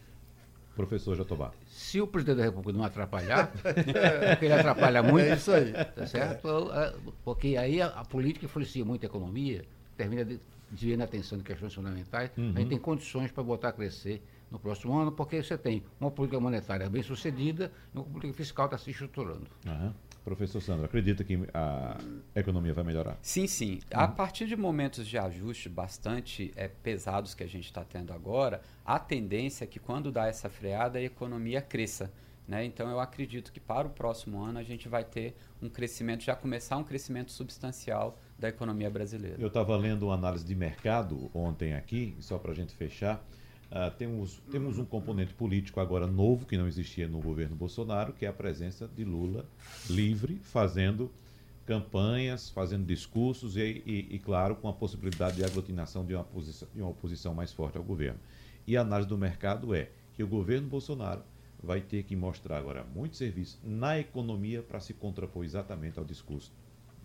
[SPEAKER 4] Professor Jatobá.
[SPEAKER 6] Se o presidente da República não atrapalhar, porque ele atrapalha muito. É
[SPEAKER 5] isso aí.
[SPEAKER 6] Tá certo? É, porque aí a, a política influencia muito a economia, termina desviando a atenção de questões fundamentais. Uhum. A gente tem condições para botar a crescer no próximo ano, porque você tem uma política monetária bem sucedida e uma política fiscal está se estruturando.
[SPEAKER 4] Uhum. Professor Sandro, acredita que a economia vai melhorar?
[SPEAKER 7] Sim, sim. A uhum. partir de momentos de ajuste bastante é, pesados que a gente está tendo agora, a tendência é que quando dá essa freada, a economia cresça. Né? Então, eu acredito que para o próximo ano a gente vai ter um crescimento, já começar um crescimento substancial da economia brasileira.
[SPEAKER 4] Eu estava lendo uma análise de mercado ontem aqui, só para a gente fechar. Uh, temos, temos um componente político agora novo que não existia no governo Bolsonaro, que é a presença de Lula livre, fazendo campanhas, fazendo discursos e, e, e claro, com a possibilidade de aglutinação de uma, posição, de uma oposição mais forte ao governo. E a análise do mercado é que o governo Bolsonaro vai ter que mostrar agora muito serviço na economia para se contrapor exatamente ao discurso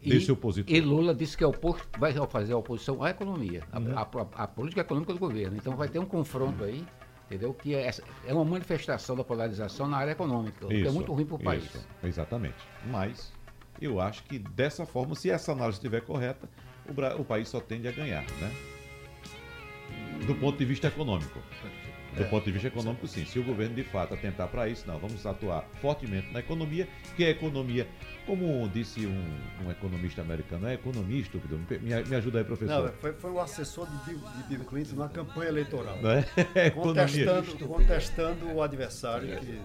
[SPEAKER 4] desse opositor.
[SPEAKER 6] E Lula disse que é oposto, vai fazer a oposição à economia, uhum. a, a, a, política econômica do governo. Então vai ter um confronto aí, entendeu? Que é, é uma manifestação da polarização na área econômica, o que é muito ruim para o país.
[SPEAKER 4] Exatamente. Mas eu acho que dessa forma, se essa análise estiver correta, o, o país só tende a ganhar, né? Do ponto de vista econômico. Do é, ponto de vista econômico, sim. Se o governo de fato atentar para isso, não, vamos atuar fortemente na economia, que a economia, como disse um, um economista americano, é economia estúpido. Me, me ajuda aí, professor. Não,
[SPEAKER 5] foi, foi um assessor de Bill, de Bill Clinton na campanha eleitoral.
[SPEAKER 4] É?
[SPEAKER 5] contestando, contestando o adversário que.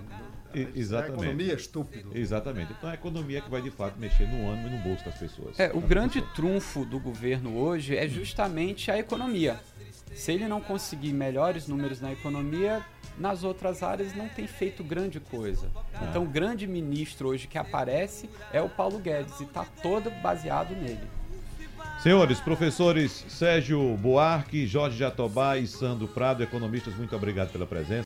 [SPEAKER 4] Exatamente.
[SPEAKER 5] A economia é estúpido.
[SPEAKER 4] Exatamente. Então é a economia que vai de fato mexer no ânimo e no bolso das pessoas.
[SPEAKER 7] É, o grande trunfo do governo hoje é justamente a economia. Se ele não conseguir melhores números na economia, nas outras áreas não tem feito grande coisa. É. Então, o grande ministro hoje que aparece é o Paulo Guedes e está todo baseado nele.
[SPEAKER 4] Senhores, professores Sérgio Buarque, Jorge Jatobá e Sandro Prado, economistas, muito obrigado pela presença.